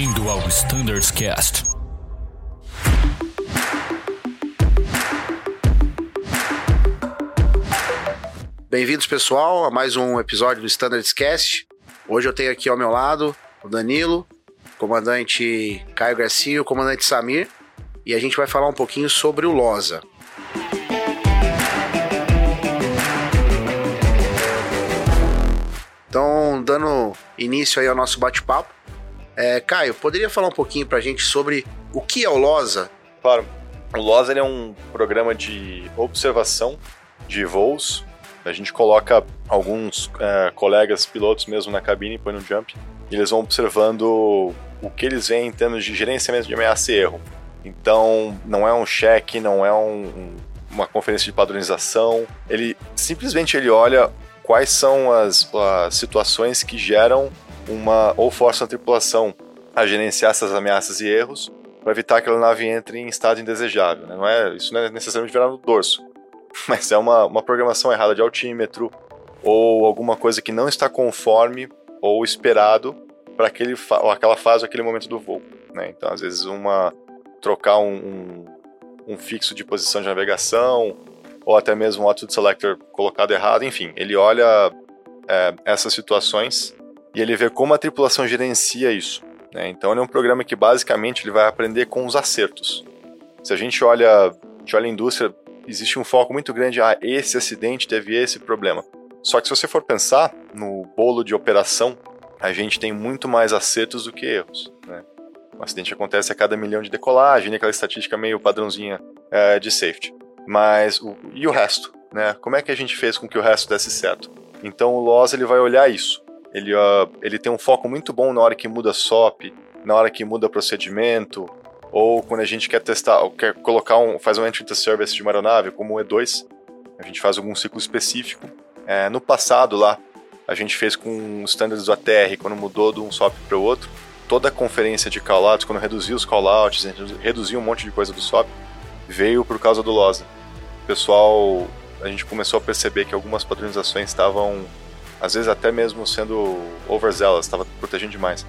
Bem-vindo ao Standards Cast. Bem-vindos, pessoal, a mais um episódio do Standards Cast. Hoje eu tenho aqui ao meu lado o Danilo, o comandante Caio Garcia e o comandante Samir, e a gente vai falar um pouquinho sobre o LOSA. Então, dando início aí ao nosso bate-papo, é, Caio, poderia falar um pouquinho pra gente sobre o que é o LOSA? Claro. O LOSA é um programa de observação de voos. A gente coloca alguns é, colegas pilotos mesmo na cabine, põe no jump, e eles vão observando o que eles veem em termos de gerenciamento de ameaça e erro. Então, não é um cheque, não é um, uma conferência de padronização. Ele simplesmente ele olha quais são as, as situações que geram uma ou forçam a tripulação a gerenciar essas ameaças e erros para evitar que a nave entre em estado indesejável. Né? Não é, isso não é necessariamente virar no dorso, mas é uma, uma programação errada de altímetro ou alguma coisa que não está conforme ou esperado para aquele ou aquela fase ou aquele momento do voo. Né? Então, às vezes, uma trocar um, um, um fixo de posição de navegação ou até mesmo um altitude selector colocado errado, enfim, ele olha é, essas situações e ele vê como a tripulação gerencia isso. Né? Então ele é um programa que basicamente ele vai aprender com os acertos. Se a gente olha, a, gente olha a indústria, existe um foco muito grande, ah, esse acidente teve esse problema. Só que se você for pensar no bolo de operação, a gente tem muito mais acertos do que erros. Né? Um acidente acontece a cada milhão de decolagem, aquela estatística meio padrãozinha é, de safety. Mas o, e o resto? Né? Como é que a gente fez com que o resto desse certo? Então o Loss ele vai olhar isso. Ele, uh, ele tem um foco muito bom na hora que muda SOP, na hora que muda procedimento, ou quando a gente quer testar, ou quer colocar um, faz um entry into service de uma aeronave, como o E2, a gente faz algum ciclo específico. É, no passado lá, a gente fez com os standards do ATR, quando mudou de um SOP para o outro, toda a conferência de callouts, quando reduziu os callouts, reduziu um monte de coisa do SOP, veio por causa do LOSA. O pessoal, a gente começou a perceber que algumas padronizações estavam, às vezes até mesmo sendo overzealous, estava protegendo demais.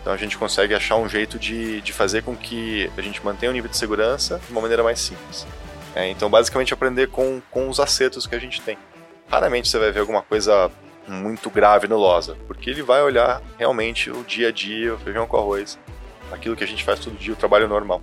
Então a gente consegue achar um jeito de, de fazer com que a gente mantenha o nível de segurança de uma maneira mais simples. É, então, basicamente, aprender com, com os acertos que a gente tem. Raramente você vai ver alguma coisa muito grave no LOSA, porque ele vai olhar realmente o dia a dia, o feijão com arroz, aquilo que a gente faz todo dia, o trabalho normal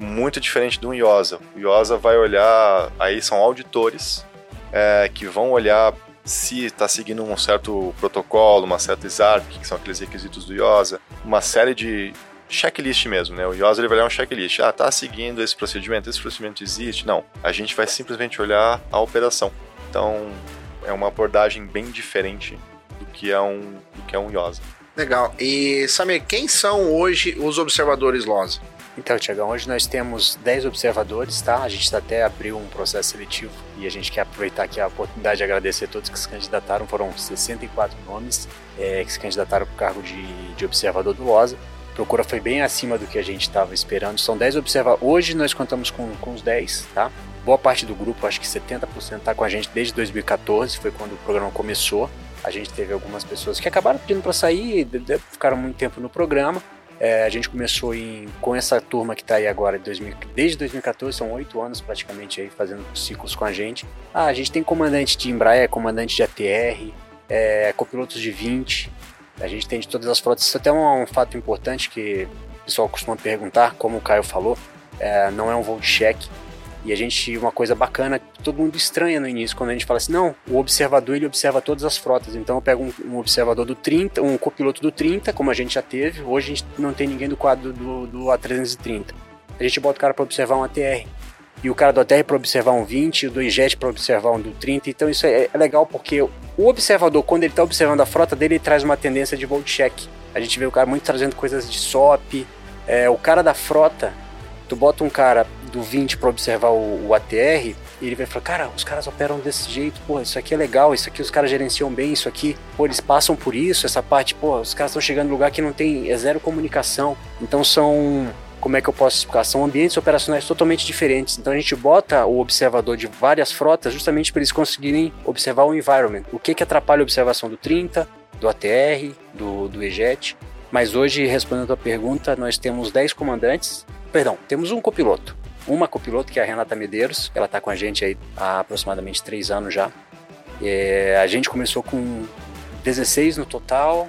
muito diferente do IOSA. O IOSA vai olhar, aí são auditores é, que vão olhar se está seguindo um certo protocolo, uma certa SARP, que são aqueles requisitos do IOSA, uma série de checklist mesmo, né? O IOSA ele vai olhar um checklist. Ah, tá seguindo esse procedimento, esse procedimento existe? Não. A gente vai simplesmente olhar a operação. Então, é uma abordagem bem diferente do que é um, do que é um IOSA. Legal. E, Samir, quem são hoje os observadores LOSA? Então, Tiagão, hoje nós temos 10 observadores, tá? A gente até abriu um processo seletivo e a gente quer aproveitar aqui a oportunidade de agradecer a todos que se candidataram. Foram 64 nomes é, que se candidataram para o cargo de, de observador do LOSA. Procura foi bem acima do que a gente estava esperando. São 10 observadores. Hoje nós contamos com, com os 10, tá? Boa parte do grupo, acho que 70% está com a gente desde 2014, foi quando o programa começou. A gente teve algumas pessoas que acabaram pedindo para sair, ficaram muito tempo no programa é, a gente começou em, com essa turma que está aí agora, de 2000, desde 2014, são oito anos praticamente aí fazendo ciclos com a gente. Ah, a gente tem comandante de Embraer, comandante de ATR, é, copilotos de 20, a gente tem de todas as frotas. Isso é até um, um fato importante que o pessoal costuma perguntar, como o Caio falou, é, não é um voo de cheque. E a gente, uma coisa bacana, todo mundo estranha no início, quando a gente fala assim, não, o observador ele observa todas as frotas. Então eu pego um, um observador do 30, um copiloto do 30, como a gente já teve, hoje a gente não tem ninguém do quadro do, do A330. A gente bota o cara para observar um ATR. E o cara do ATR para observar um 20, o do IJET para observar um do 30. Então isso é, é legal porque o observador, quando ele está observando a frota dele, ele traz uma tendência de volt check. A gente vê o cara muito trazendo coisas de SOP. É, o cara da frota, tu bota um cara do 20 para observar o, o, ATR, ele vai falar, cara, os caras operam desse jeito, pô, isso aqui é legal, isso aqui os caras gerenciam bem, isso aqui, pô, eles passam por isso, essa parte, pô, os caras estão chegando em lugar que não tem, é zero comunicação. Então são, como é que eu posso explicar? São ambientes operacionais totalmente diferentes. Então a gente bota o observador de várias frotas justamente para eles conseguirem observar o environment. O que que atrapalha a observação do 30, do ATR, do, do EJET. Mas hoje, respondendo a pergunta, nós temos 10 comandantes. Perdão, temos um copiloto. Uma copiloto, que é a Renata Medeiros. Ela está com a gente aí há aproximadamente 3 anos já. É, a gente começou com 16 no total.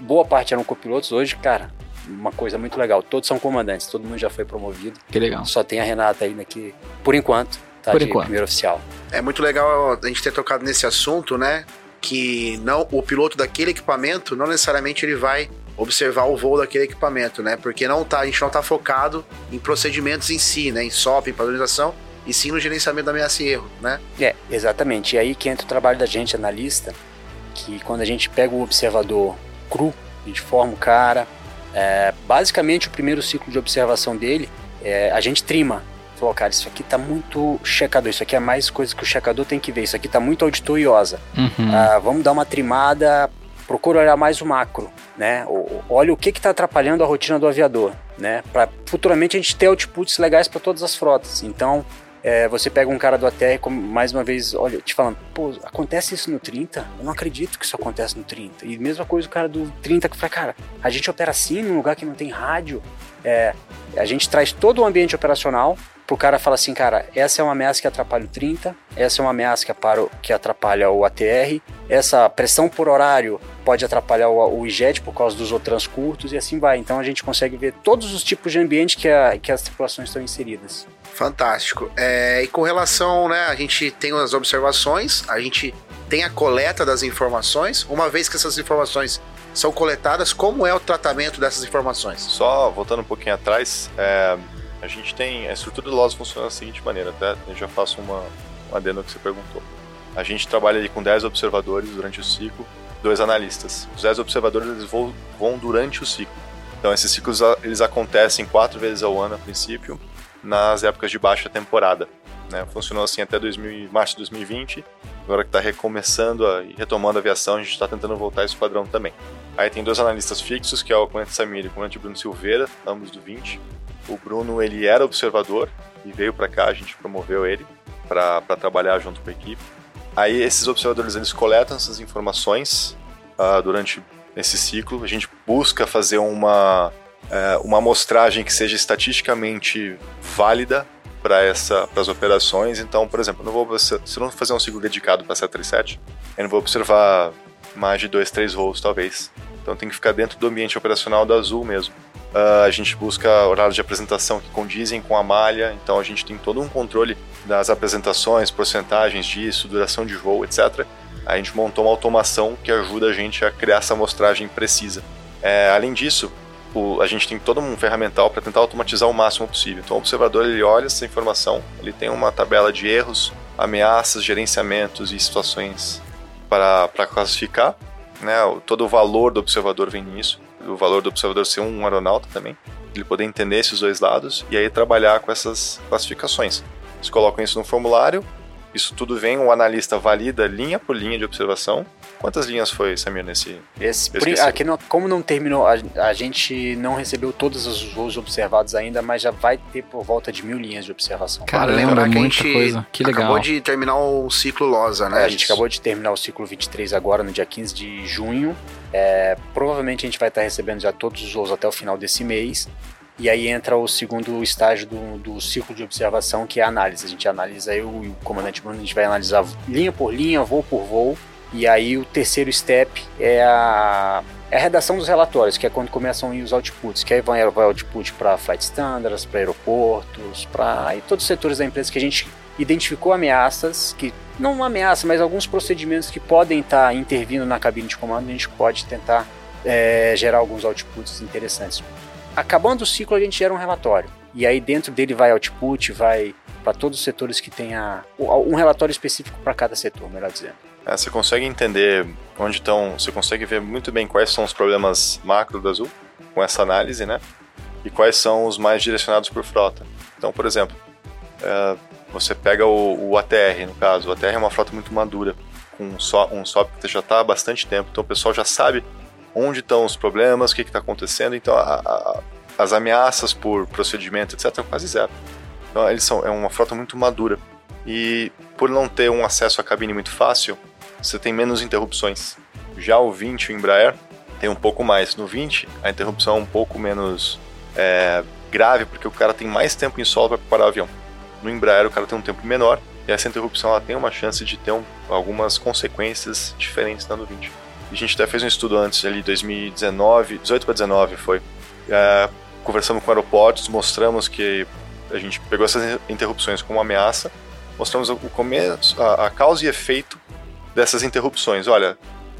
Boa parte eram copilotos. Hoje, cara, uma coisa muito legal. Todos são comandantes, todo mundo já foi promovido. Que legal. Só tem a Renata ainda que, por enquanto, tá Por de enquanto. primeiro oficial. É muito legal a gente ter tocado nesse assunto, né? Que não o piloto daquele equipamento não necessariamente ele vai observar o voo daquele equipamento, né? Porque não tá, a gente não tá focado em procedimentos em si, né? Em SOP, em padronização, e sim no gerenciamento da ameaça e erro, né? É, exatamente. E aí que entra o trabalho da gente, analista, que quando a gente pega o observador cru, a gente forma o cara, é, basicamente o primeiro ciclo de observação dele, é, a gente trima. Falou, cara, isso aqui tá muito checador, isso aqui é mais coisa que o checador tem que ver, isso aqui tá muito auditor e OSA. Uhum. Ah, vamos dar uma trimada, procura olhar mais o macro, né? Olha o que está atrapalhando a rotina do aviador, né? Para futuramente a gente ter outputs legais para todas as frotas. Então, é, você pega um cara do ATR, como, mais uma vez, olha, te falando, pô, acontece isso no 30? Eu não acredito que isso acontece no 30. E mesma coisa o cara do 30 que fala, cara, a gente opera assim num lugar que não tem rádio. É, a gente traz todo o ambiente operacional pro cara falar assim, cara, essa é uma ameaça que atrapalha o 30, essa é uma ameaça que, apara o- que atrapalha o ATR, essa pressão por horário pode atrapalhar o, o IJET por causa dos OTRANS curtos e assim vai. Então a gente consegue ver todos os tipos de ambiente que, a- que as tripulações estão inseridas. Fantástico. É, e com relação, né, a gente tem as observações, a gente tem a coleta das informações. Uma vez que essas informações são coletadas, como é o tratamento dessas informações? Só voltando um pouquinho atrás, é, a gente tem. A estrutura do LOS funciona da seguinte maneira, até eu já faço uma, um adendo que você perguntou. A gente trabalha ali com 10 observadores durante o ciclo, dois analistas. Os 10 observadores eles voam, voam durante o ciclo. Então esses ciclos eles acontecem quatro vezes ao ano a princípio, nas épocas de baixa temporada. Né? Funcionou assim até 2000, e- março de 2020. Agora que está recomeçando e retomando a aviação, a gente está tentando voltar esse padrão também. Aí tem dois analistas fixos, que é o comandante Samir e o comandante Bruno Silveira, ambos do 20. O Bruno, ele era observador e veio para cá, a gente promoveu ele para trabalhar junto com a equipe. Aí esses observadores, eles coletam essas informações ah, durante esse ciclo. A gente busca fazer uma, eh, uma amostragem que seja estatisticamente válida para essa para as operações. Então, por exemplo, eu não vou se eu não fazer um ciclo dedicado para 737, eu não vou observar mais de dois, três voos talvez. Então tem que ficar dentro do ambiente operacional da Azul mesmo. Ah, a gente busca horários de apresentação que condizem com a malha, então a gente tem todo um controle das apresentações, porcentagens disso, duração de voo, etc. A gente montou uma automação que ajuda a gente a criar essa amostragem precisa. É, além disso, o- a gente tem todo um ferramental para tentar automatizar o máximo possível. Então o observador ele olha essa informação, ele tem uma tabela de erros, ameaças, gerenciamentos e situações para para classificar. Né? Todo o valor do observador vem nisso. O valor do observador ser um aeronauta também. Ele poder entender esses dois lados e aí trabalhar com essas classificações. Eles colocam isso no formulário, isso tudo vem, o analista valida linha por linha de observação. Quantas linhas foi, Samir, nesse, Esse, aqui não- como não terminou, a, a gente não recebeu todos os voos observados ainda, mas já vai ter por volta de mil linhas de observação. Caramba, Vale lembrar que a muita gente coisa. Que legal. acabou de terminar o ciclo LOSA, né? É, a gente acabou de terminar o ciclo 23 agora, no dia 15 de junho. É, provavelmente a gente vai estar recebendo já todos os voos até o final desse mês. E aí entra o segundo estágio do, do ciclo de observação, que é a análise. A gente analisa, eu e o comandante Bruno, a gente vai analisar linha por linha, voo por voo. E aí o terceiro step é a, é a redação dos relatórios, que é quando começam os outputs. Que aí vai, vai output para flight standards, para aeroportos, para todos os setores da empresa que a gente identificou ameaças, que não uma ameaça, mas alguns procedimentos que podem estar intervindo na cabine de comando, a gente pode tentar é, gerar alguns outputs interessantes. Acabando o ciclo, a gente gera um relatório. E aí dentro dele vai output, vai para todos os setores que tenha um relatório específico para cada setor, melhor dizendo. É, você consegue entender onde estão. Você consegue ver muito bem quais são os problemas macro do Azul com essa análise, né? E quais são os mais direcionados por frota. Então, por exemplo, é, você pega o, o ATR, no caso. O ATR é uma frota muito madura, com um, um SOP que já está há bastante tempo. Então, o pessoal já sabe onde estão os problemas, o que está acontecendo. Então, a, a, as ameaças por procedimento, etc., é quase zero. Então, eles são, é uma frota muito madura. E por não ter um acesso à cabine muito fácil, você tem menos interrupções. Já o 20, o Embraer, tem um pouco mais. No 20, a interrupção é um pouco menos é, grave, porque o cara tem mais tempo em solo para preparar o avião. No Embraer, o cara tem um tempo menor, e essa interrupção ela tem uma chance de ter um, algumas consequências diferentes na no 20. A gente até fez um estudo antes, ali 2019, 18 para 19 foi. É, conversamos com aeroportos, mostramos que a gente pegou essas interrupções como ameaça, mostramos o começo, a, a causa e efeito dessas interrupções. Olha,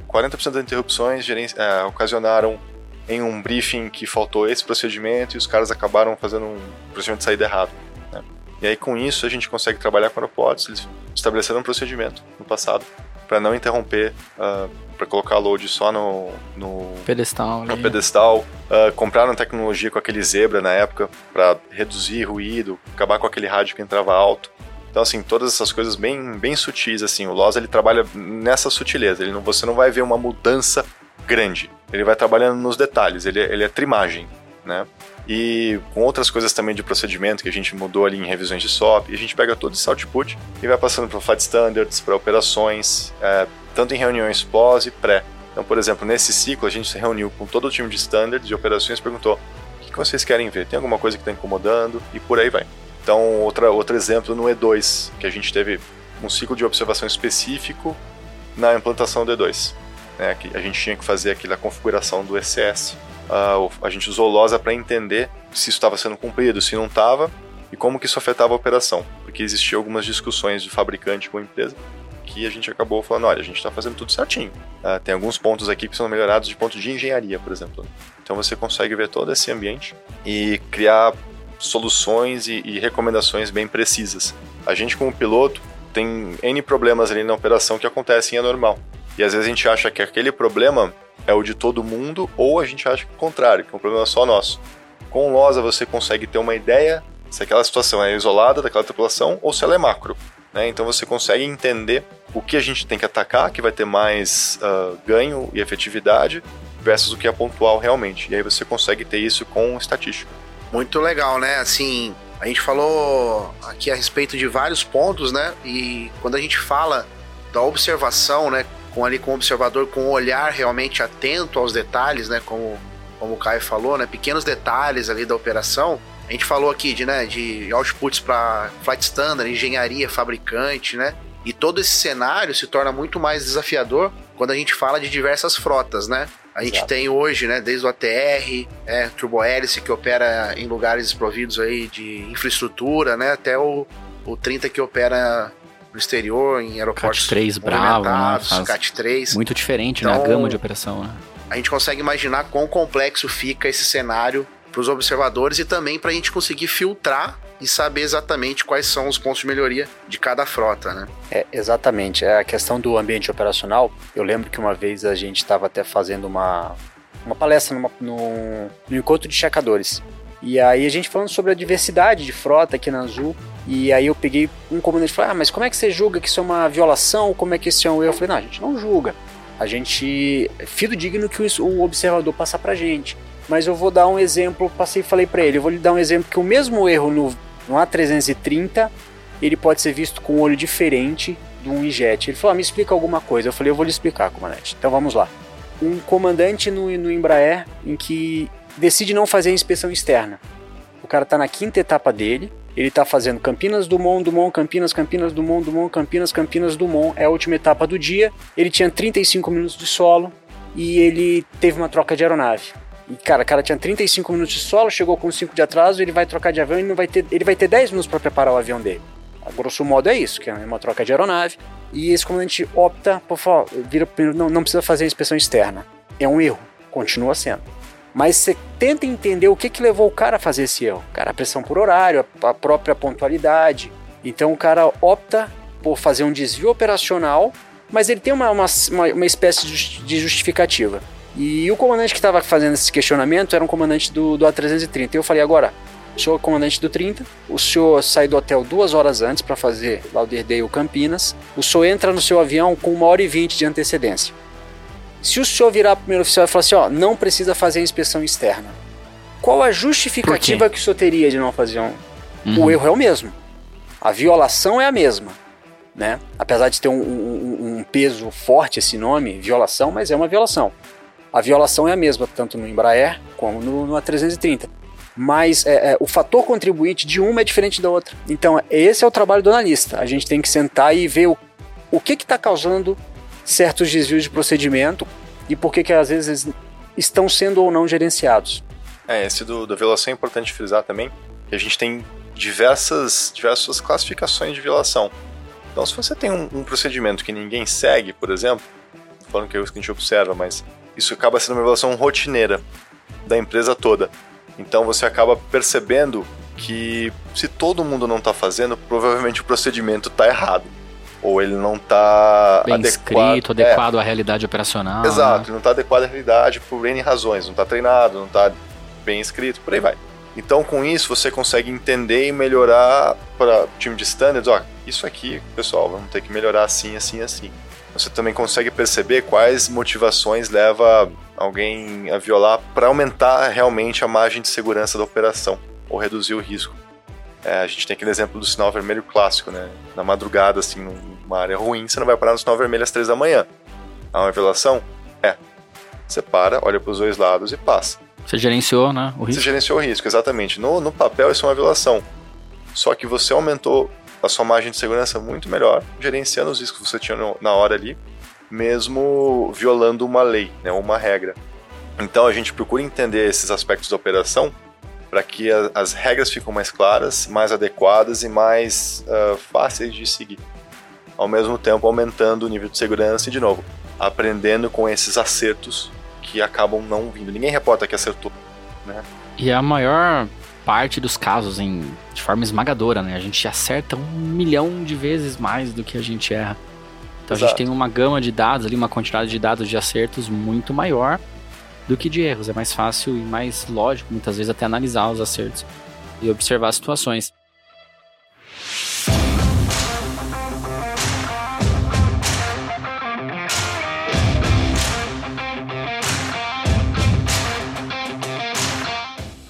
40% das interrupções é, ocasionaram em um briefing que faltou esse procedimento e os caras acabaram fazendo um procedimento de saída errado. Né? E aí com isso a gente consegue trabalhar com aeroportos, eles estabeleceram um procedimento no passado para não interromper, uh, ah, para colocar load só no, no pedestal. No pedestal. Uh, compraram tecnologia com aquele zebra na época para reduzir ruído, acabar com aquele rádio que entrava alto. Então, assim, todas essas coisas bem, bem sutis, assim, o Loz, ele trabalha nessa sutileza, ele não, você não vai ver uma mudança grande, ele vai trabalhando nos detalhes, ele, ele é trimagem, né? E com outras coisas também de procedimento que a gente mudou ali em revisões de SOP, e a gente pega todo esse output e vai passando para flight standards, para operações, é, tanto em reuniões pós e pré. Então, por exemplo, nesse ciclo a gente se reuniu com todo o time de standards de operações e perguntou o que vocês querem ver? Tem alguma coisa que está incomodando? E por aí vai. Então, outra, outro exemplo no E2, que a gente teve um ciclo de observação específico na implantação do E2. Né, que a gente tinha que fazer aquela configuração do ECS. Uh, a gente usou LOSA para entender se isso estava sendo cumprido, se não estava, e como que isso afetava a operação. Porque existiam algumas discussões de fabricante com a empresa que a gente acabou falando, olha, a gente está fazendo tudo certinho. Uh, tem alguns pontos aqui que são melhorados de ponto de engenharia, por exemplo. Então você consegue ver todo esse ambiente e criar soluções e, e recomendações bem precisas. A gente, como piloto, tem N problemas ali na operação que acontecem é normal. E às vezes a gente acha que aquele problema é o de todo mundo, ou a gente acha que é o contrário, que é um problema só nosso. Com o LOSA você consegue ter uma ideia se aquela situação é isolada daquela tripulação ou se ela é macro. Né? Então você consegue entender o que a gente tem que atacar, que vai ter mais uh, ganho e efetividade, versus o que é pontual realmente. E aí você consegue ter isso com estatística. Muito legal, né? Assim, a gente falou aqui a respeito de vários pontos, né? E quando a gente fala da observação, né? Com ali com o observador com um olhar realmente atento aos detalhes, né? Como, como o Caio falou, né? Pequenos detalhes ali da operação. A gente falou aqui de, né, de outputs para flight standard, engenharia, fabricante, né? E todo esse cenário se torna muito mais desafiador quando a gente fala de diversas frotas, né? A gente Exato. tem hoje, né, desde o ATR, é, turbohélice que opera em lugares desprovidos aí de infraestrutura, né, até o, o 30 que opera no exterior, em aeroportos CAT 3 Bravo, né, CAT 3. Muito diferente, então, né, então, gama de operação, né? A gente consegue imaginar quão complexo fica esse cenário para os observadores e também para a gente conseguir filtrar e saber exatamente quais são os pontos de melhoria de cada frota, né? É, exatamente. É a questão do ambiente operacional. Eu lembro que uma vez a gente estava até fazendo uma, uma palestra numa, no, no encontro de checadores. E aí a gente falando sobre a diversidade de frota aqui na Azul. E aí eu peguei um comandante e falei, ah, mas como é que você julga que isso é uma violação? Como é que isso é um erro? Eu falei, não, a gente não julga. A gente é fidedigno que o observador passa pra gente. Mas eu vou dar um exemplo, passei e falei para ele, eu vou lhe dar um exemplo que o mesmo erro no no A330, ele pode ser visto com um olho diferente de um injet. Ele falou: ah, me explica alguma coisa. Eu falei: eu vou lhe explicar, comandante. Então vamos lá. Um comandante no, no Embraer em que decide não fazer a inspeção externa. O cara está na quinta etapa dele, ele está fazendo Campinas Dumont, Dumont, Campinas, Campinas Dumont, Dumont, Campinas, Campinas Dumont. É a última etapa do dia. Ele tinha 35 minutos de solo e ele teve uma troca de aeronave. E, cara, o cara tinha 35 minutos de solo, chegou com 5 de atraso, ele vai trocar de avião e não vai ter, ele vai ter 10 minutos para preparar o avião dele. A grosso modo é isso, que é uma troca de aeronave. E esse comandante opta por falar, vira, não, não precisa fazer a inspeção externa. É um erro, continua sendo. Mas você tenta entender o que, que levou o cara a fazer esse erro. Cara, a pressão por horário, a própria pontualidade. Então o cara opta por fazer um desvio operacional, mas ele tem uma, uma, uma espécie de justificativa. E o comandante que estava fazendo esse questionamento era um comandante do, do A330. E eu falei, agora, o senhor é comandante do 30, o senhor sai do hotel duas horas antes para fazer Lauderdale Campinas, o senhor entra no seu avião com uma hora e vinte de antecedência. Se o senhor virar para o primeiro oficial e falar assim, ó, não precisa fazer a inspeção externa, qual a justificativa que o senhor teria de não fazer um? Uhum. O erro é o mesmo. A violação é a mesma. Né? Apesar de ter um, um, um peso forte esse nome, violação, mas é uma violação. A violação é a mesma, tanto no Embraer como no, no A330. Mas é, é, o fator contribuinte de uma é diferente da outra. Então, esse é o trabalho do analista. A gente tem que sentar e ver o, o que está causando certos desvios de procedimento e por que, que às vezes estão sendo ou não gerenciados. É, esse do, da violação é importante frisar também, que a gente tem diversas, diversas classificações de violação. Então, se você tem um, um procedimento que ninguém segue, por exemplo, falando que é isso que a gente observa, mas isso acaba sendo uma violação rotineira da empresa toda. Então você acaba percebendo que se todo mundo não está fazendo, provavelmente o procedimento está errado. Ou ele não está adequado, escrito, adequado é. à realidade operacional. Exato, né? não está adequado à realidade por N razões. Não está treinado, não está bem escrito, por aí vai. Então, com isso, você consegue entender e melhorar para o time de standards. Ó, isso aqui, pessoal, vamos ter que melhorar assim, assim, assim. Você também consegue perceber quais motivações leva alguém a violar para aumentar realmente a margem de segurança da operação ou reduzir o risco. É, a gente tem aquele exemplo do sinal vermelho clássico, né? Na madrugada, assim, numa área ruim, você não vai parar no sinal vermelho às três da manhã. Há uma violação? É. Você para, olha para os dois lados e passa. Você gerenciou, né, o risco? Você gerenciou o risco, exatamente. No, no papel, isso é uma violação. Só que você aumentou a sua margem de segurança muito melhor, gerenciando os riscos que você tinha no, na hora ali, mesmo violando uma lei, né, uma regra. Então a gente procura entender esses aspectos da operação para que a, as regras fiquem mais claras, mais adequadas e mais uh, fáceis de seguir. Ao mesmo tempo aumentando o nível de segurança e, de novo, aprendendo com esses acertos que acabam não vindo. Ninguém reporta que acertou. Né? E a maior parte dos casos em, de forma esmagadora, né? A gente acerta um milhão de vezes mais do que a gente erra. Então Exato. a gente tem uma gama de dados ali, uma quantidade de dados de acertos muito maior do que de erros. É mais fácil e mais lógico, muitas vezes, até analisar os acertos e observar as situações.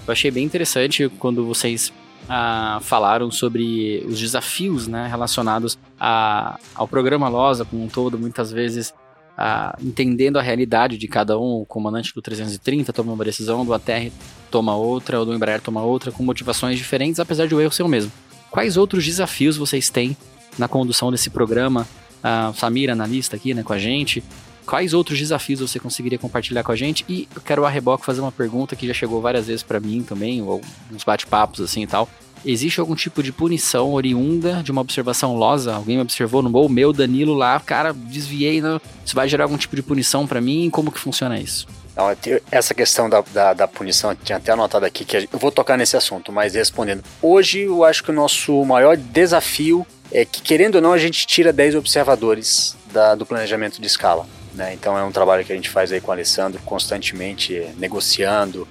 Eu achei bem interessante quando vocês ah, falaram sobre os desafios né, relacionados a, ao programa LOSA como um todo, muitas vezes ah, entendendo a realidade de cada um. O comandante do 330 toma uma decisão, do ATR toma outra, ou do Embraer toma outra, com motivações diferentes, apesar de o erro ser o mesmo. Quais outros desafios vocês têm na condução desse programa? A Samira, analista aqui né, com a gente, Quais outros desafios você conseguiria compartilhar com a gente? E eu quero a reboque fazer uma pergunta que já chegou várias vezes para mim também, ou uns bate-papos assim e tal. Existe algum tipo de punição oriunda de uma observação losa? Alguém me observou no voo meu, Danilo lá, cara, desviei, né? Isso vai gerar algum tipo de punição para mim? Como que funciona isso? Não, essa questão da, da, da, punição, eu tinha até anotado aqui que eu vou tocar nesse assunto, mas respondendo. Hoje eu acho que o nosso maior desafio é que, querendo ou não, a gente tira 10 observadores da, do planejamento de escala. Né? Então é um trabalho que a gente faz aí com o Alessandro, constantemente negociando.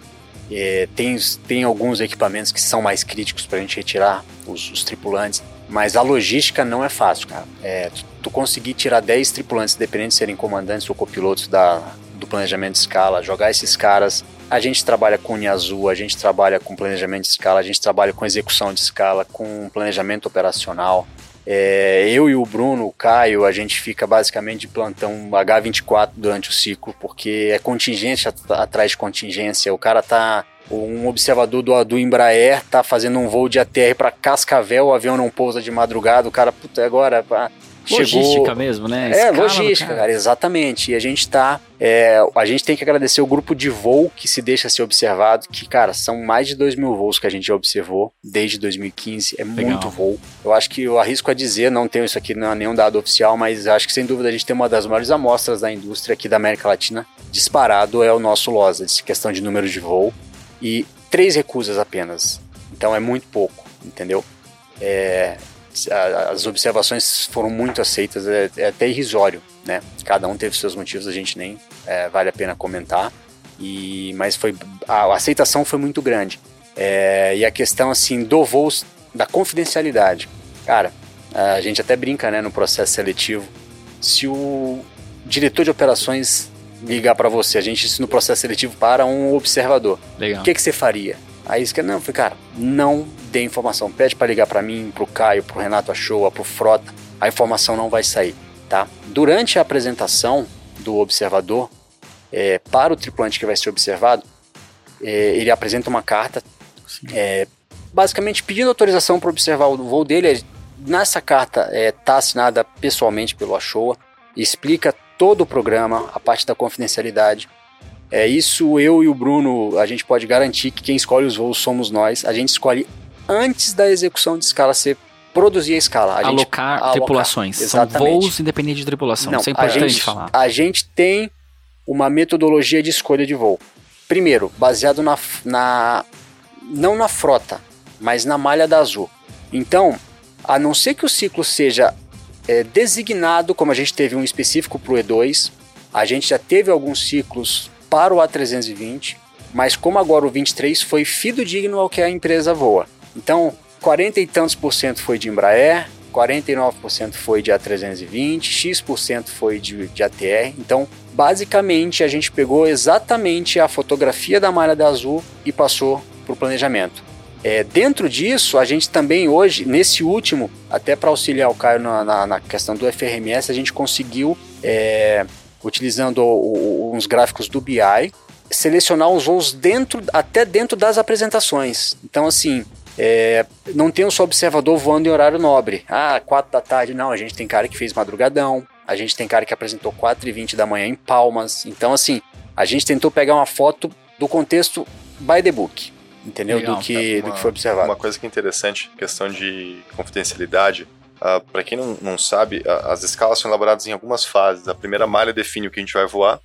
tem, tem alguns equipamentos que são mais críticos para a gente retirar os, os, tripulantes, mas a logística não é fácil, cara. É, tu, tu conseguir tirar 10 tripulantes, independente de serem comandantes ou copilotos da, do planejamento de escala, jogar esses caras. A gente trabalha com unha azul, a gente trabalha com planejamento de escala, a gente trabalha com execução de escala, com planejamento operacional. É, eu e o Bruno, o Caio, a gente fica basicamente de plantão H24 durante o ciclo, porque é contingência atrás de contingência. O cara tá. Um observador do, do Embraer tá fazendo um voo de ATR para Cascavel, o avião não pousa de madrugada, o cara, puta, agora Logística chegou... mesmo, né? É, Escala logística, cara. cara. exatamente. E a gente tá. É, a gente tem que agradecer o grupo de voo que se deixa ser observado, que, cara, são mais de 2 mil voos que a gente já observou desde 2015. É Legal. muito voo. Eu acho que eu arrisco a dizer, não tenho isso aqui, não é nenhum dado oficial, mas acho que sem dúvida a gente tem uma das maiores amostras da indústria aqui da América Latina. Disparado é o nosso LOSA, questão de número de voo. E três recusas apenas. Então é muito pouco, entendeu? É, as observações foram muito aceitas, é, é, até irrisório, né? Cada um teve seus motivos, a gente nem é, vale a pena comentar. E, mas foi a, a aceitação foi muito grande. É, e a questão assim do voo, da confidencialidade, cara, a gente até brinca, né, no processo seletivo. Se o diretor de operações ligar para você, a gente no processo seletivo para um observador, o que que você faria? Aí isso que não, eu falei, cara, não dê informação. Pede para ligar para mim, pro Caio, pro Renato Achoa, pro Frota. A informação não vai sair, tá? Durante a apresentação do observador, é, para o tripulante que vai ser observado, é, ele apresenta uma carta, é, basicamente pedindo autorização para observar o voo dele. Nessa carta está assinada pessoalmente pelo Ashoa, explica todo o programa, a parte da confidencialidade. É isso eu e o Bruno, a gente pode garantir que quem escolhe os voos somos nós. A gente escolhe antes da execução de escala ser produzir a escala. A alocar, gente, tripulações. Alocar, São voos independentes de tripulação. Não, Isso é importante a gente, falar. A gente tem uma metodologia de escolha de voo. Primeiro, baseado na, na não na frota, mas na malha da Azul. Então, a não ser que o ciclo seja é, designado, como a gente teve um específico para o E2, a gente já teve alguns ciclos para o A320, mas como agora o 23 foi fidedigno ao que a empresa voa. Então, 40 e tantos por cento foi de Embraer, 49% foi de A320, X% foi de, de ATR. Então, basicamente, a gente pegou exatamente a fotografia da malha da Azul e passou para o planejamento. É, dentro disso, a gente também hoje, nesse último, até para auxiliar o Caio na, na, na, questão do FRMS, a gente conseguiu, é, utilizando o, o, uns gráficos do BI, selecionar os voos dentro, até dentro das apresentações. Então, assim, é, não tem um só observador voando em horário nobre. Ah, 4 da tarde, não. A gente tem cara que fez madrugadão. A gente tem cara que apresentou 4 e 20 da manhã em Palmas. Então, assim, a gente tentou pegar uma foto do contexto by the book. Entendeu? Do que, uma, do que foi observado. Uma coisa que é interessante, questão de confidencialidade. Uh, ah, Para quem não, não sabe, uh, as escalas são elaboradas em algumas fases. A primeira malha define o que a gente vai voar.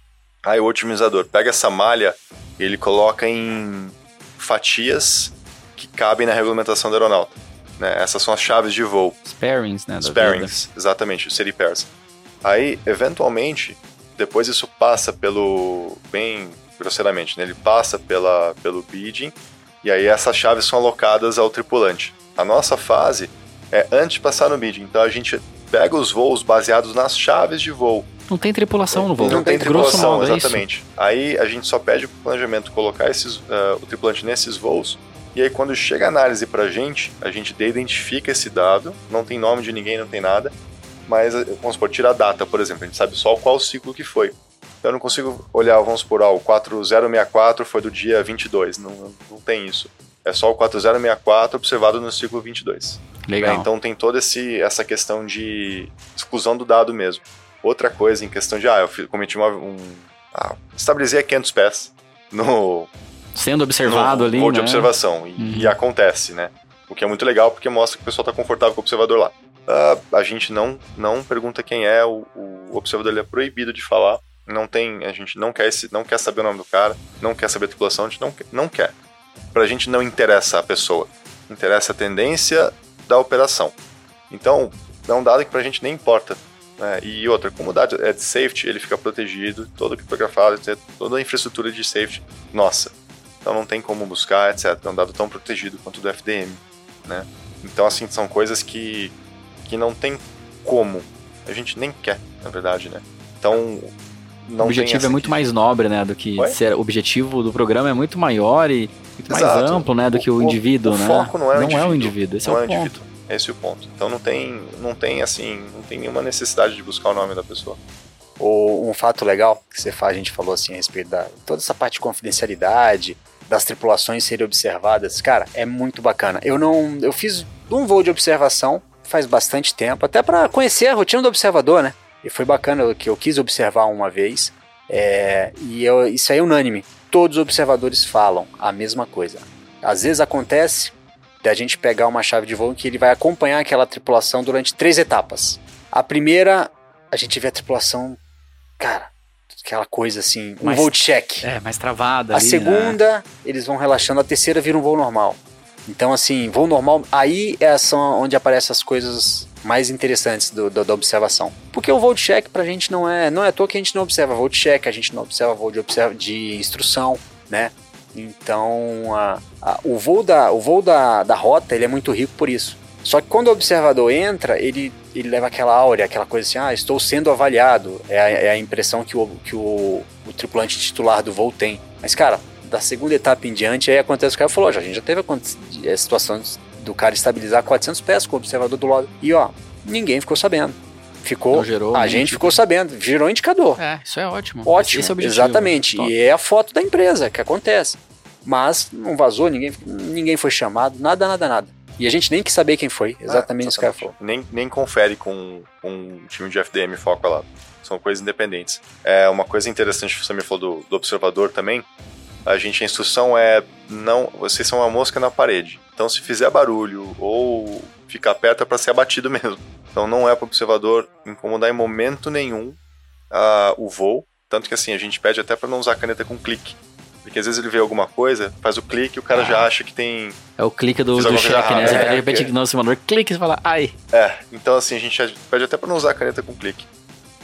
Aí o otimizador pega essa malha, ele coloca em fatias que cabem na regulamentação da aeronauta. Né? Essas são as chaves de voo. Sparings, né? Sparings, vida. exatamente, o city pairs. Aí, eventualmente, depois isso passa pelo, bem grosseiramente, né? ele passa pela, pelo bidding e aí essas chaves são alocadas ao tripulante. A nossa fase é antes de passar no bidding, então a gente pega os voos baseados nas chaves de voo. Não tem tripulação no voo. Não tem tripulação, modo, é exatamente. É aí a gente só pede para o planejamento colocar esses, uh, o tripulante nesses voos e aí, quando chega a análise pra gente, a gente identifica esse dado, não tem nome de ninguém, não tem nada, mas vamos supor, tira a data, por exemplo, a gente sabe só qual ciclo que foi. Então, eu não consigo olhar, vamos supor, ah, o 4064 foi do dia 22, não, não tem isso. É só o 4064 observado no ciclo 22. Legal. Né? Então tem toda esse, essa questão de exclusão do dado mesmo. Outra coisa em questão de, ah, eu cometi uma, um... Ah, estabilizei a 500 pés no sendo observado no, ali. Né? de observação. E, uhum. e, acontece, né? O que é muito legal porque mostra que o pessoal está confortável com o observador lá. Uh, a gente não, não pergunta quem é, o, o observador ele é proibido de falar. Não tem, a gente não quer esse, não quer saber o nome do cara, não quer saber a tripulação, a gente não, não quer. Pra gente não interessa a pessoa, interessa a tendência da operação. Então, é um dado que pra gente nem importa. Né? E outra, como o dado é de safety, ele fica protegido, todo criptografado, toda a infraestrutura de safety, nossa, então não tem como buscar, etc. É um dado tão protegido quanto o do FDM, né? Então, assim, são coisas que, que não tem como. A gente nem quer, na verdade, né? Então, não O objetivo é muito que... mais nobre, né, do que Oi? ser... O objetivo do programa é muito maior e muito mais amplo, né, do que o, o indivíduo, o né? O foco não é o não indivíduo. É o indivíduo. Esse não é o é ponto. indivíduo. Esse é o ponto. Então não tem, não tem assim, não tem nenhuma necessidade de buscar o nome da pessoa. Ou um fato legal que você faz, a gente falou assim a respeito da toda essa parte de confidencialidade, das tripulações serem observadas, cara, é muito bacana. Eu não, eu fiz um voo de observação faz bastante tempo, até para conhecer a rotina do observador, né? E foi bacana que eu quis observar uma vez. É, e eu, isso aí é unânime. Todos os observadores falam a mesma coisa. Às vezes acontece da gente pegar uma chave de voo que ele vai acompanhar aquela tripulação durante três etapas. A primeira, a gente vê a tripulação, cara, aquela coisa assim, um mais, voo check. É, mais travada. A ali, segunda, né? eles vão relaxando, a terceira vira um voo normal. Então, assim, voo normal, aí é onde aparecem as coisas mais interessantes do, do, da observação. Porque o de check pra gente não é. Não é à toa que a gente não observa de check, a gente não observa voo de, observa, de instrução, né? Então, a, a, o voo, da, o voo da, da rota ele é muito rico por isso. Só que quando o observador entra, ele, ele leva aquela áurea, aquela coisa assim, ah, estou sendo avaliado. É a, é a impressão que, o, que o, o tripulante titular do voo tem. Mas, cara, da segunda etapa em diante, aí acontece o cara falou, já, a gente já teve situação do cara estabilizar 400 pés com o observador do lado. E, ó, ninguém ficou sabendo. ficou. Não gerou a gente tipo- ficou sabendo, virou indicador. É, isso é ótimo. Ótimo, Esse é o objetivo. exatamente. Top. E é a foto da empresa que acontece. Mas não vazou, ninguém, ninguém foi chamado, nada, nada, nada. E a gente nem quis saber quem foi, exatamente isso que falou. Nem, nem confere com, com um time de FDM foca lá. São coisas independentes. É uma coisa interessante que você me falou do, do observador também. A gente, a instrução é não, vocês são uma mosca na parede. Então, se fizer barulho ou ficar perto é para ser abatido mesmo. Então, não é para o observador incomodar em momento nenhum ah, o voo. Tanto que assim a gente pede até para não usar caneta com clique. Porque às vezes ele vê alguma coisa, faz o clique e o cara já acha que tem É o clique do, do cheque, né? é, de repente, o simulador, clique e fala, ai. É, então assim, a gente pede até para não usar a caneta com clique.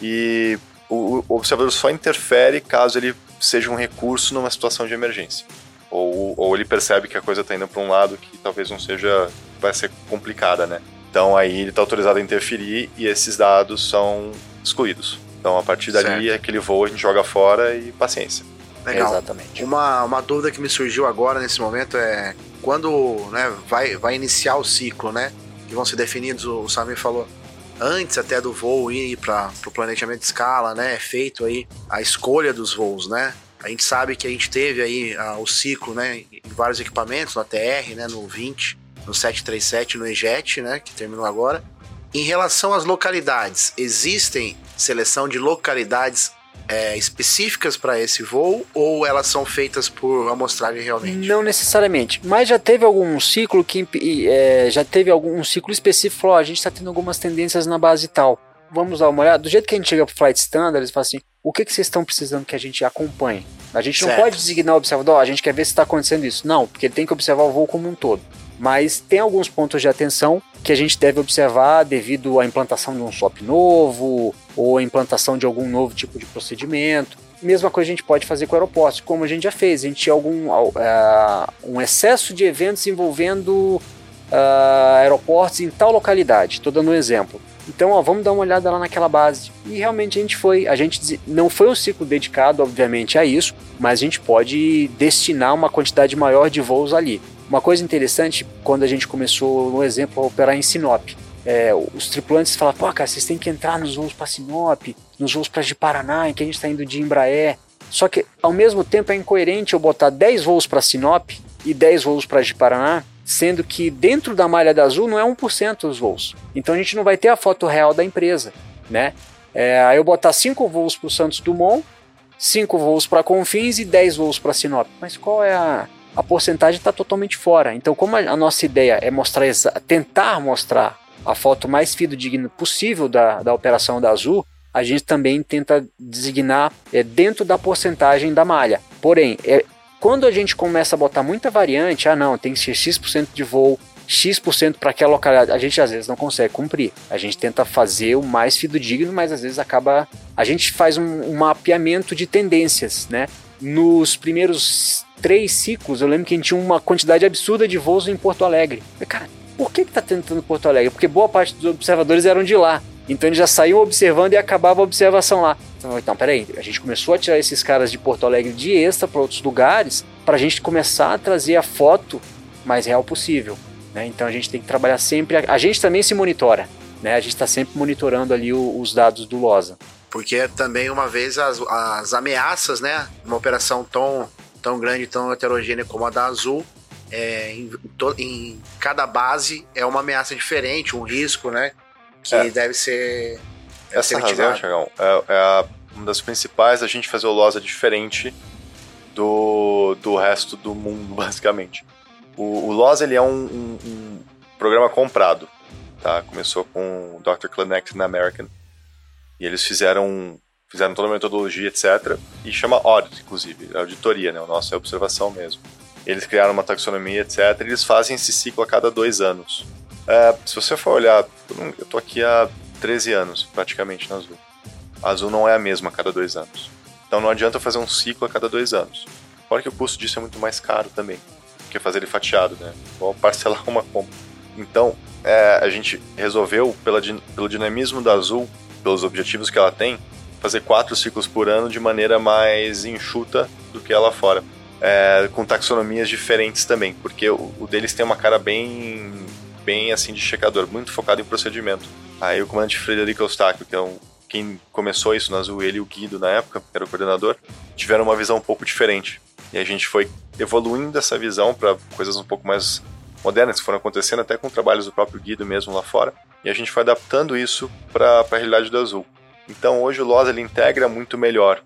E o, o observador só interfere caso ele seja um recurso numa situação de emergência. Ou, ou ele percebe que a coisa está indo para um lado que talvez não seja. vai ser complicada, né? Então aí ele está autorizado a interferir e esses dados são excluídos. Então a partir dali, Certo. aquele voo a gente joga fora e paciência. Legal. Exatamente. Uma, uma dúvida que me surgiu agora nesse momento é quando né, vai, vai iniciar o ciclo, né? Que vão ser definidos, o, o Samir falou, antes até do voo ir para o planejamento de escala, né? É feito aí a escolha dos voos, né? A gente sabe que a gente teve aí o ciclo, né? Em vários equipamentos, no ATR, né? No 20, no 737, no EJET, né? Que terminou agora. Em relação às localidades, existem seleção de localidades é, específicas para esse voo ou elas são feitas por amostragem realmente? Não necessariamente, mas já teve algum ciclo que é, já teve algum um ciclo específico, falou, ó, a gente está tendo algumas tendências na base tal. Vamos dar uma olhada. Do jeito que a gente chega pro Flight Standard, eles falam assim: o que, que vocês estão precisando que a gente acompanhe? A gente não Certo. pode designar o observador, ó, a gente quer ver se está acontecendo isso. Não, porque ele tem que observar o voo como um todo. Mas tem alguns pontos de atenção que a gente deve observar devido à implantação de um SOP novo ou a implantação de algum novo tipo de procedimento. Mesma coisa a gente pode fazer com aeroportos, como a gente já fez. A gente tinha algum ah, um excesso de eventos envolvendo ah, aeroportos em tal localidade. Estou dando um exemplo. Então, ó, vamos dar uma olhada lá naquela base. E realmente a gente foi. A gente não foi um ciclo dedicado, obviamente, a isso, mas a gente pode destinar uma quantidade maior de voos ali. Uma coisa interessante, quando a gente começou, no exemplo, a operar em Sinop, é, os tripulantes falavam, pô, cara, vocês têm que entrar nos voos para Sinop, nos voos para Paraná, em que a gente está indo de Embraer. Só que, ao mesmo tempo, é incoerente eu botar 10 voos para Sinop e 10 voos para Paraná, sendo que dentro da malha da Azul não é 1% os voos. Então a gente não vai ter a foto real da empresa, né? É, aí eu botar 5 voos para o Santos Dumont, 5 voos para Confins e 10 voos para Sinop. Mas qual é a, a porcentagem? Está totalmente fora. Então, como a, nossa ideia é mostrar, tentar mostrar a foto mais fidedigna possível da, da operação da Azul, a gente também tenta designar é, dentro da porcentagem da malha. Porém, é, quando a gente começa a botar muita variante, ah não, tem que ser X% de voo, X% para aquela localidade, a gente às vezes não consegue cumprir. A gente tenta fazer o mais fidedigno, mas às vezes acaba. A gente faz um, um mapeamento de tendências, né? Nos primeiros três ciclos, eu lembro que a gente tinha uma quantidade absurda de voos em Porto Alegre. Cara, por que, que tá tentando Porto Alegre? Porque boa parte dos observadores eram de lá. Então eles já saíam observando e acabava a observação lá. Então, então, peraí, a gente começou a tirar esses caras de Porto Alegre de extra para outros lugares para a gente começar a trazer a foto mais real possível. Né? Então a gente tem que trabalhar sempre. A, a gente também se monitora. Né? A gente está sempre monitorando ali o- os dados do LOSA. Porque também uma vez as, as ameaças, né? Uma operação tão, tão grande, tão heterogênea como a da Azul, é, em, to- em cada base é uma ameaça diferente, um risco, né? Que É. deve ser. deve Essa ser razão. Thiagão, é, é a- uma das principais a gente fazer o LOSA diferente do, do resto do mundo, basicamente. O, o ele é um, um- um programa comprado, tá? Começou com o Dr. Klenek na American. E eles fizeram, fizeram toda a metodologia, etc. E chama audit, inclusive, é auditoria, né? O nosso é observação mesmo. Eles criaram uma taxonomia, etc. E eles fazem esse ciclo a cada dois anos. É, se você for olhar, eu tô aqui há 13 anos, praticamente, na Azul. A Azul não é a mesma a cada dois anos. Então não adianta fazer um ciclo a cada dois anos. Fora que o custo disso é muito mais caro também, que fazer ele fatiado, né? Igual parcelar uma compra. Então, é, a gente resolveu, pela, pelo dinamismo da Azul, pelos objetivos que ela tem, fazer quatro ciclos por ano de maneira mais enxuta do que ela fora. É, com taxonomias diferentes também, porque o, o deles tem uma cara bem bem assim de checador, muito focado em procedimento. Aí o comandante Frederico Eustáquio, que é um, quem começou isso na Azul, ele e o Guido na época, que era o coordenador, tiveram uma visão um pouco diferente. E a gente foi evoluindo essa visão para coisas um pouco mais modernas que foram acontecendo, até com trabalhos do próprio Guido mesmo lá fora. E a gente foi adaptando isso para a realidade do Azul. Então hoje o LOS ele integra muito melhor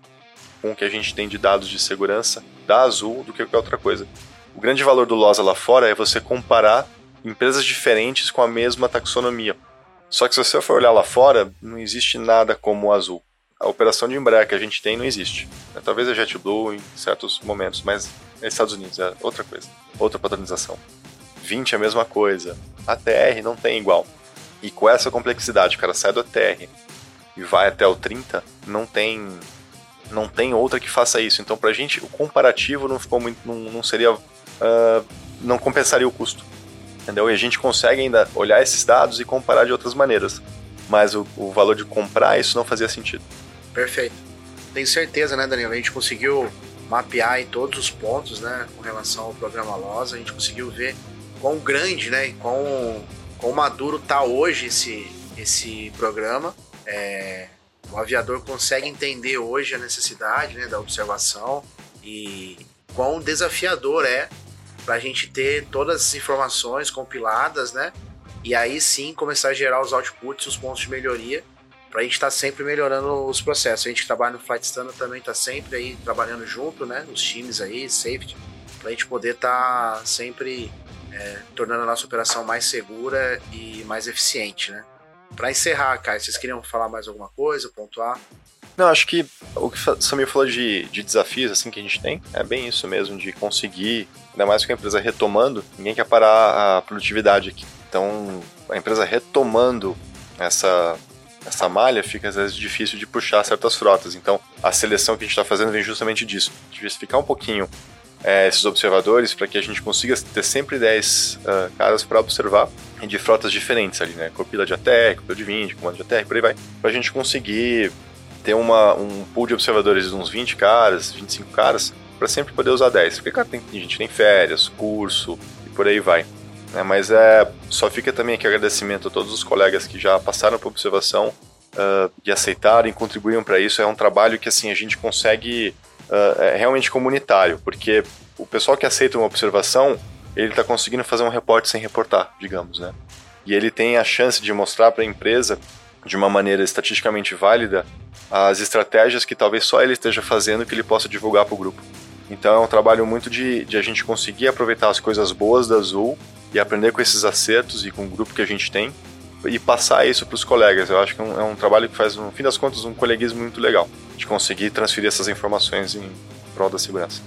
com o que a gente tem de dados de segurança da Azul do que qualquer outra coisa. O grande valor do LOSA lá fora é você comparar empresas diferentes com a mesma taxonomia. Só que se você for olhar lá fora, não existe nada como o Azul. A operação de Embraer que a gente tem não existe. Talvez a JetBlue em certos momentos, mas é Estados Unidos é outra coisa, outra padronização. 20 é a mesma coisa. A TR não tem igual. E com essa complexidade, o cara sai do TR e vai até o 30, não tem não tem outra que faça isso. Então, pra gente, o comparativo não ficou muito. não, não seria. Uh, não compensaria o custo. Entendeu? E a gente consegue ainda olhar esses dados e comparar de outras maneiras. Mas o, o valor de comprar isso não fazia sentido. Perfeito. Tenho certeza, né, Danilo? A gente conseguiu mapear em todos os pontos, né, com relação ao programa LOS. A gente conseguiu ver quão grande, né, e quão, quão maduro tá hoje esse, esse programa. É, o aviador consegue entender hoje a necessidade né, da observação e quão desafiador é para a gente ter todas as informações compiladas, né? E aí sim começar a gerar os outputs, os pontos de melhoria, para a gente estar tá sempre melhorando os processos. A gente que trabalha no Flight Standard também está sempre aí trabalhando junto, né? Os times aí, safety, para a gente poder estar tá sempre é, tornando a nossa operação mais segura e mais eficiente, né? Para encerrar, Caio, vocês queriam falar mais alguma coisa, pontuar? Não, acho que o que o Samir falou de, de desafios assim que a gente tem é bem isso mesmo, de conseguir, ainda mais com a empresa retomando, ninguém quer parar a produtividade aqui. Então, a empresa retomando essa, essa malha, fica às vezes difícil de puxar certas frotas. Então, a seleção que a gente está fazendo vem justamente disso, diversificar um pouquinho é, esses observadores para que a gente consiga ter sempre 10 uh, ah, caras para observar de frotas diferentes ali, né? Copila de ATR, copila de 20, comando de ATR, por aí vai. Para a gente conseguir ter uma, um pool de observadores de uns 20 caras, 25 caras, para sempre poder usar 10. Porque, cara, tem, a gente tem férias, curso e por aí vai. É, mas é, só fica também aqui agradecimento a todos os colegas que já passaram por observação uh, e aceitaram e contribuíram para isso. É um trabalho que assim a gente consegue uh, é realmente comunitário, porque o pessoal que aceita uma observação, ele está conseguindo fazer um reporte sem reportar, digamos, né? E ele tem a chance de mostrar para a empresa, de uma maneira estatisticamente válida, as estratégias que talvez só ele esteja fazendo que ele possa divulgar para o grupo. Então é um trabalho muito de, de a gente conseguir aproveitar as coisas boas da Azul e aprender com esses acertos e com o grupo que a gente tem e passar isso para os colegas. Eu acho que é um, é um, trabalho que faz, no fim das contas, um coleguismo muito legal, de conseguir transferir essas informações em prol da segurança.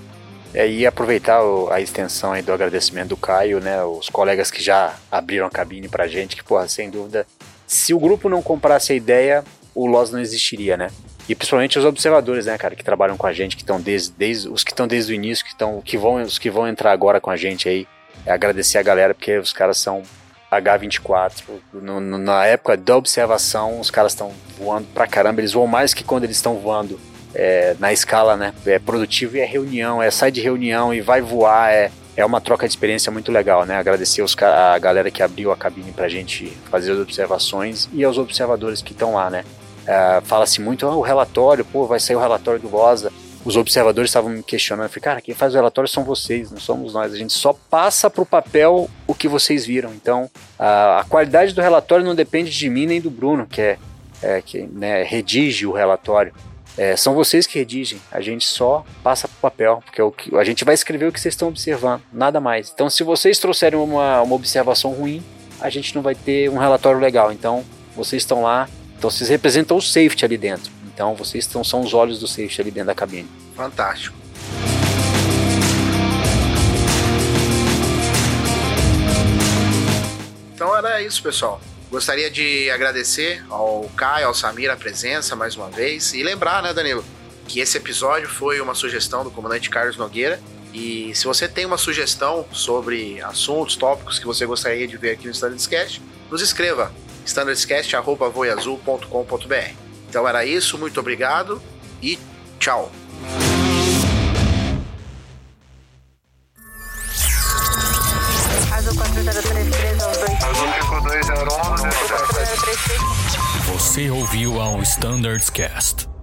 É, e aproveitar a extensão do agradecimento do Caio, né, os colegas que já abriram a cabine para a gente, que, porra, sem dúvida, se o grupo não comprasse a ideia, o LOS não existiria, né? E principalmente os observadores, né, cara, que trabalham com a gente, que estão desde, desde os que estão desde o início, que estão, que vão, os que vão entrar agora com a gente aí, é agradecer a galera porque os caras são H24. No, no, na época da observação, os caras estão voando pra caramba. Eles voam mais que quando eles estão voando é, na escala né, é produtivo e é reunião, é sai de reunião e vai voar. É, é uma troca de experiência muito legal, né? Agradecer os, a galera que abriu a cabine pra gente fazer as observações e aos observadores que estão lá, né? É, Fala-se muito, ah, o relatório, pô, vai sair o relatório do Rosa os observadores estavam me questionando. Eu falei, cara, quem faz o relatório são vocês, não somos nós. A gente só passa para o papel o que vocês viram. Então, a, a, qualidade do relatório não depende de mim nem do Bruno, que é, é que né, redige o relatório. É, são vocês que redigem. A gente só passa para o papel, porque é o que, a gente vai escrever o que vocês estão observando, nada mais. Então, se vocês trouxerem uma, uma observação ruim, a gente não vai ter um relatório legal. Então, vocês estão lá, então vocês representam o safety ali dentro. Então vocês estão, são os olhos do safety ali dentro da cabine. Fantástico. Então era isso, pessoal. Gostaria de agradecer ao Caio, ao Samir a presença mais uma vez e lembrar, né, Danilo, que esse episódio foi uma sugestão do comandante Carlos Nogueira. E se você tem uma sugestão sobre assuntos, tópicos que você gostaria de ver aqui no Standardscast, nos escreva standardscast.voiazul.com.br. Então era isso, muito obrigado e tchau. Você ouviu ao Standards Cast.